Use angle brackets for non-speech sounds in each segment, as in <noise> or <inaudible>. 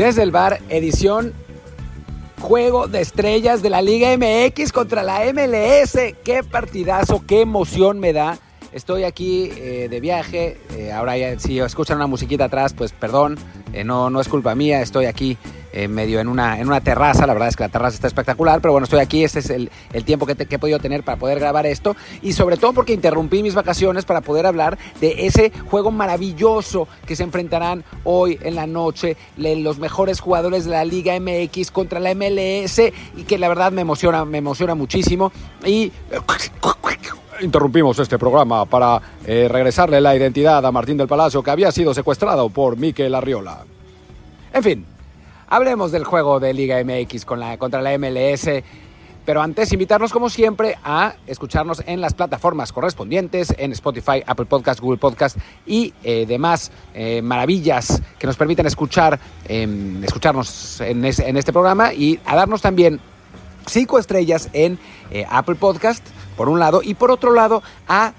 Desde el bar, edición Juego de Estrellas de la Liga MX contra la MLS. Qué partidazo, qué emoción me da. Estoy aquí eh, de viaje. Eh, ahora ya, si escuchan una musiquita atrás, pues perdón. Eh, no, no es culpa mía. Estoy aquí medio en una, en una terraza. La verdad es que la terraza está espectacular. Pero bueno, estoy aquí. Este es el, el tiempo que, que, he podido tener para poder grabar esto. Y sobre todo porque interrumpí mis vacaciones para poder hablar de ese juego maravilloso que se enfrentarán hoy en la noche. Los mejores jugadores de la Liga MX contra la MLS. Y que la verdad me emociona, me emociona muchísimo. Y <coughs> interrumpimos este programa para eh, regresarle la identidad a Martín del Palacio que había sido secuestrado por Miquel Arriola. En fin, hablemos del juego de Liga MX contra la MLS. Pero antes, invitarlos como siempre a escucharnos en las plataformas correspondientes, en Spotify, Apple Podcast, Google Podcast y eh, demás eh, maravillas que nos permiten escuchar, em, escucharnos en, en, este programa y a darnos también cinco estrellas en Apple Podcast por un lado, y por otro lado, a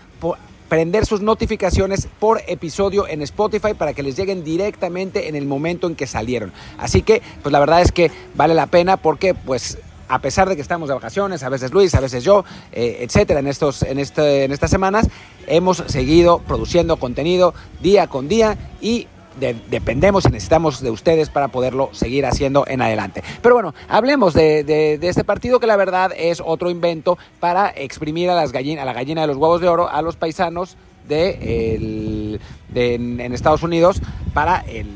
prender sus notificaciones por episodio en Spotify para que les lleguen directamente en el momento en que salieron. Así que, pues la verdad es que vale la pena porque, pues, a pesar de que estamos de vacaciones, a veces Luis, a veces yo, eh, etcétera, en, estos, en, este, en estas semanas, hemos seguido produciendo contenido día con día y dependemos y necesitamos de ustedes para poderlo seguir haciendo en adelante. Pero bueno, hablemos de, este partido que la verdad es otro invento para exprimir a, las a la gallina de los huevos de oro a los paisanos de, en, Estados Unidos para, el,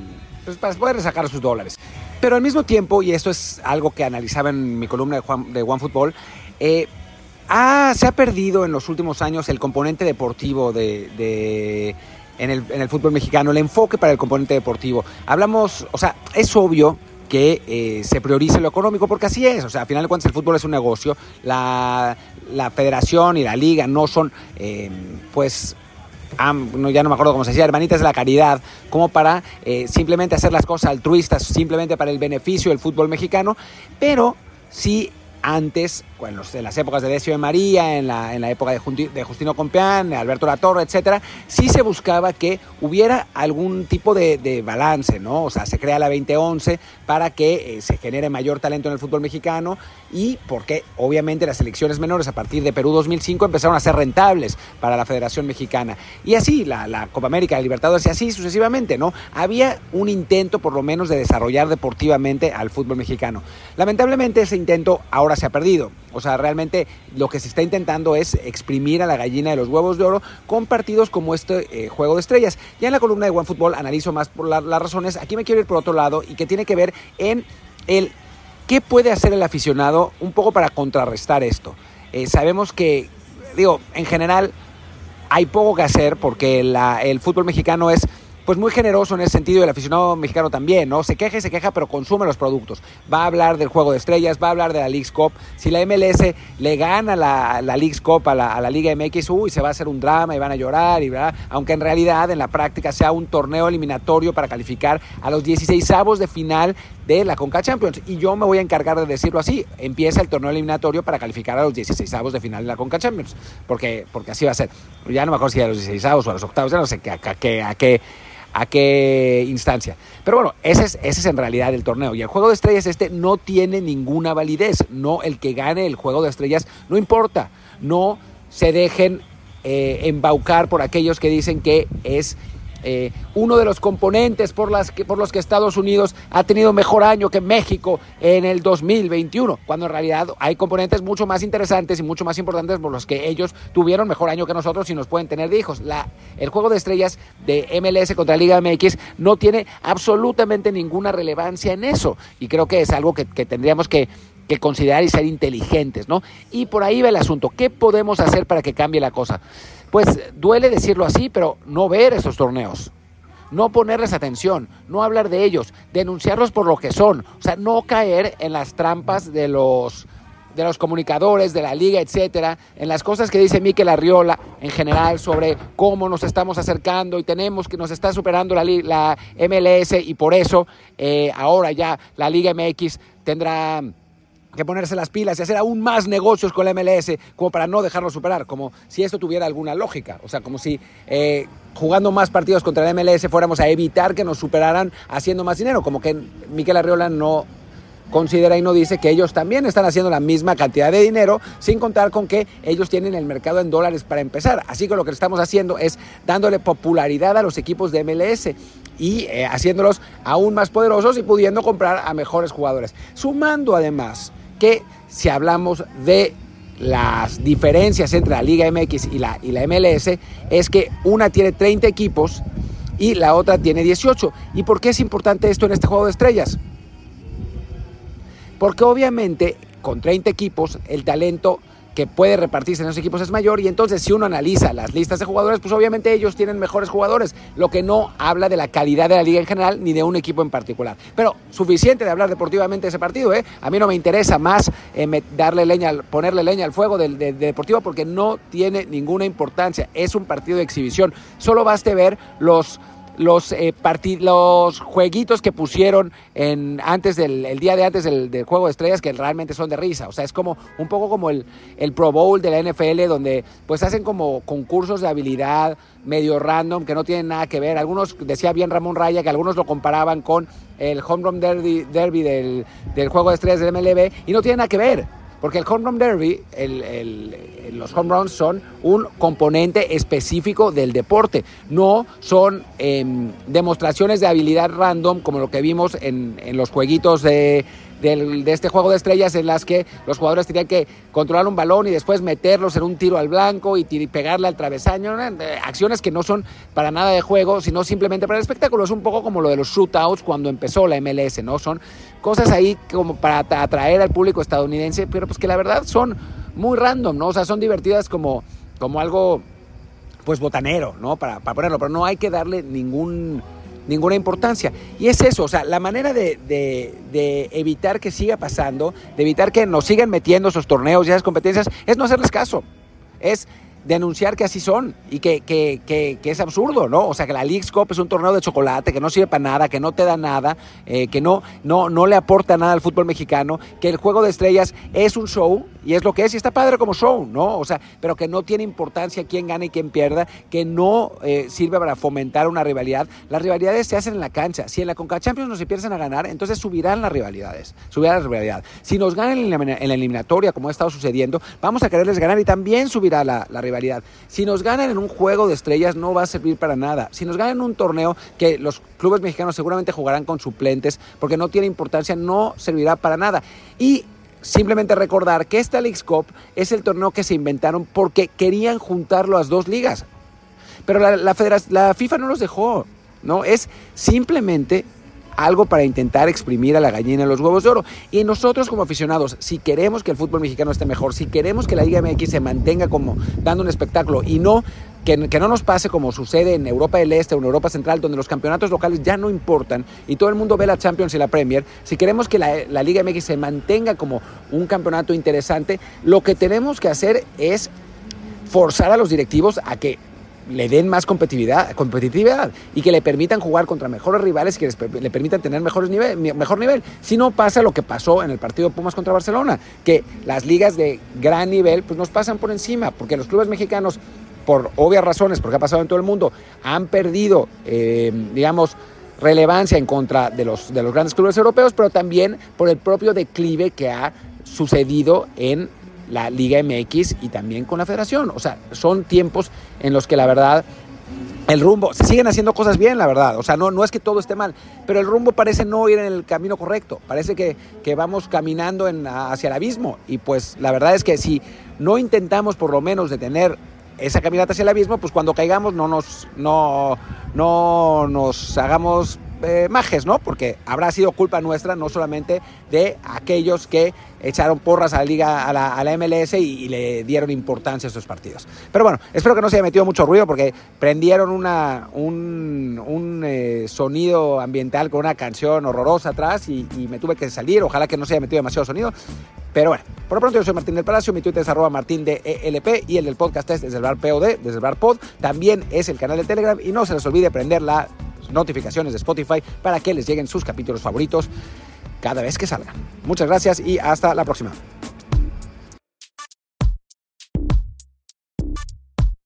pues, para poder sacar sus dólares. Pero al mismo tiempo, y esto es algo que analizaba en mi columna de, Juan, de OneFootball, eh, se ha perdido en los últimos años el componente deportivo de en el, fútbol mexicano, el enfoque para el componente deportivo. Hablamos, o sea, es obvio que eh, se priorice lo económico, porque así es. O sea, al final de cuentas el fútbol es un negocio. La, federación y la liga no son, eh, pues, no, ya no me acuerdo cómo se decía, hermanitas de la caridad, como para eh, simplemente hacer las cosas altruistas, simplemente para el beneficio del fútbol mexicano, pero sí antes, bueno, en las épocas de Decio de María, en la, en la época de, Justino Compeán, Alberto Latorre, etcétera, sí se buscaba que hubiera algún tipo de, de, balance, ¿no? O sea, se crea la 2011 para que eh, se genere mayor talento en el fútbol mexicano y porque obviamente las selecciones menores a partir de Perú 2005 empezaron a ser rentables para la Federación Mexicana. Y así, la, la Copa América, el Libertadores y así sucesivamente, ¿no? Había un intento por lo menos de desarrollar deportivamente al fútbol mexicano. Lamentablemente ese intento ahora se ha perdido. O sea, realmente lo que se está intentando es exprimir a la gallina de los huevos de oro con partidos como este eh, juego de estrellas. Ya en la columna de OneFootball analizo más por las razones. Aquí me quiero ir por otro lado y que tiene que ver en el qué puede hacer el aficionado un poco para contrarrestar esto. Eh, sabemos que, digo, en general hay poco que hacer porque el fútbol mexicano es pues muy generoso en ese sentido y el aficionado mexicano también, ¿no? Se queja y se queja, pero consume los productos. Va a hablar del juego de estrellas, va a hablar de la League's Cup. Si la MLS le gana la, la League's Cup a la, Liga MX, uy, se va a hacer un drama y van a llorar, y ¿verdad? aunque en realidad en la práctica sea un torneo eliminatorio para calificar a los 16 avos de final de la Conca Champions. Y yo me voy a encargar de decirlo así. Empieza el torneo eliminatorio para calificar a los 16 avos de final de la Conca Champions. Porque, porque así va a ser. Ya no me acuerdo si a los 16 avos o a los octavos, ya no sé a, qué, a qué a qué instancia. Pero bueno, ese es, en realidad el torneo. Y el juego de estrellas este no tiene ninguna validez. No, el que gane el juego de estrellas no importa. No se dejen eh, embaucar por aquellos que dicen que es eh, uno de los componentes por, las que, por los que Estados Unidos ha tenido mejor año que México en el 2021, cuando en realidad hay componentes mucho más interesantes y mucho más importantes por los que ellos tuvieron mejor año que nosotros y nos pueden tener de hijos. La, el juego de estrellas de MLS contra Liga MX no tiene absolutamente ninguna relevancia en eso y creo que es algo que, tendríamos que que considerar y ser inteligentes, ¿no? Y por ahí va el asunto. ¿Qué podemos hacer para que cambie la cosa? Pues duele decirlo así, pero no ver esos torneos, no ponerles atención, no hablar de ellos, denunciarlos por lo que son, o sea, no caer en las trampas de los de los comunicadores, de la liga, etcétera, en las cosas que dice Miquel Arriola en general sobre cómo nos estamos acercando y tenemos que nos está superando la, la MLS y por eso eh, ahora ya la Liga MX tendrá que ponerse las pilas y hacer aún más negocios con la MLS como para no dejarlo superar, como si esto tuviera alguna lógica, o sea, como si eh, jugando más partidos contra la MLS fuéramos a evitar que nos superaran haciendo más dinero, como que Miquel Arriola no considera y no dice que ellos también están haciendo la misma cantidad de dinero, sin contar con que ellos tienen el mercado en dólares para empezar. Así que lo que estamos haciendo es dándole popularidad a los equipos de MLS y eh, haciéndolos aún más poderosos y pudiendo comprar a mejores jugadores. Sumando además que si hablamos de las diferencias entre la Liga MX y la, y la MLS, es que una tiene 30 equipos y la otra tiene 18. ¿Y por qué es importante esto en este juego de estrellas? Porque obviamente con 30 equipos el talento que puede repartirse en esos equipos es mayor y entonces si uno analiza las listas de jugadores, pues obviamente ellos tienen mejores jugadores, lo que no habla de la calidad de la liga en general ni de un equipo en particular. Pero suficiente de hablar deportivamente de ese partido, ¿eh? A mí no me interesa más eh, darle leña, ponerle leña al fuego del, deportivo porque no tiene ninguna importancia, es un partido de exhibición. Solo baste ver los los, eh, los jueguitos que pusieron en, antes del el día de antes del, Juego de Estrellas que realmente son de risa. O sea, es como un poco como el, el Pro Bowl de la NFL donde pues hacen como concursos de habilidad medio random que no tienen nada que ver. Algunos, decía bien Ramón Raya, que algunos lo comparaban con el Home Run Derby, derby del, del Juego de Estrellas del MLB y no tiene nada que ver. Porque el home run derby, los home runs son un componente específico del deporte, no son em, demostraciones de habilidad random como lo que vimos en, en los jueguitos de, de este juego de estrellas en las que los jugadores tenían que controlar un balón y después meterlos en un tiro al blanco y, pegarle al travesaño. Acciones que no son para nada de juego, sino simplemente para el espectáculo. Es un poco como lo de los shootouts cuando empezó la MLS, ¿no? Son cosas ahí como para atraer al público estadounidense, pero pues que la verdad son muy random, ¿no? O sea, son divertidas como, como algo pues botanero, ¿no? Para, para ponerlo, pero no hay que darle ningún ninguna importancia. Y es eso, o sea, la manera de, de, evitar que siga pasando, de evitar que nos sigan metiendo esos torneos y esas competencias, es no hacerles caso. Es denunciar que así son y que, que, que, que, es absurdo, ¿no? O sea, que la League's Cup es un torneo de chocolate, que no sirve para nada, que no te da nada, eh, que no, no, no le aporta nada al fútbol mexicano, que el juego de estrellas es un show y es lo que es y está padre como show, ¿no? O sea, pero que no tiene importancia quién gana y quién pierda, que no eh, sirve para fomentar una rivalidad. Las rivalidades se hacen en la cancha. Si en la Conca Champions no se empiezan a ganar, entonces subirán las rivalidades, subirá la rivalidad. Si nos ganan en la, eliminatoria, como ha estado sucediendo, vamos a quererles ganar y también subirá la, la rivalidad si nos ganan en un juego de estrellas no va a servir para nada. Si nos ganan en un torneo que los clubes mexicanos seguramente jugarán con suplentes porque no tiene importancia, no servirá para nada. Y simplemente recordar que esta League's Cup es el torneo que se inventaron porque querían juntar las dos ligas. Pero la, la FIFA no los dejó, ¿no? Es simplemente algo para intentar exprimir a la gallina los huevos de oro. Y nosotros como aficionados, si queremos que el fútbol mexicano esté mejor, si queremos que la Liga MX se mantenga como dando un espectáculo y no que, no nos pase como sucede en Europa del Este o en Europa Central, donde los campeonatos locales ya no importan y todo el mundo ve la Champions y la Premier, si queremos que la Liga MX se mantenga como un campeonato interesante, lo que tenemos que hacer es forzar a los directivos a que le den más competitividad, competitividad y que le permitan jugar contra mejores rivales y que le permitan tener mejores mejor nivel. Si no pasa lo que pasó en el partido Pumas contra Barcelona, que las ligas de gran nivel pues nos pasan por encima, porque los clubes mexicanos, por obvias razones, porque ha pasado en todo el mundo, han perdido, eh, digamos, relevancia en contra de los, de los grandes clubes europeos, pero también por el propio declive que ha sucedido en la Liga MX y también con la federación. O sea, son tiempos en los que la verdad el rumbo, se siguen haciendo cosas bien, la verdad. O sea, no, no es que todo esté mal, pero el rumbo parece no ir en el camino correcto. Parece que, que vamos caminando en, hacia el abismo. Y pues la verdad es que si no intentamos por lo menos detener esa caminata hacia el abismo, pues cuando caigamos no nos, no, no nos hagamos eh, majes, ¿no? Porque habrá sido culpa nuestra, no solamente de aquellos que echaron porras a la liga, a la, MLS y, le dieron importancia a estos partidos. Pero bueno, espero que no se haya metido mucho ruido porque prendieron una, un, eh, sonido ambiental con una canción horrorosa atrás y, me tuve que salir. Ojalá que no se haya metido demasiado sonido. Pero bueno, por lo pronto yo soy Martín del Palacio, mi Twitter es arroba martín de ELP y el del podcast es desde el bar POD, desde el bar pod. También es el canal de Telegram y no se les olvide prender las notificaciones de Spotify para que les lleguen sus capítulos favoritos cada vez que salgan. Muchas gracias y hasta la próxima.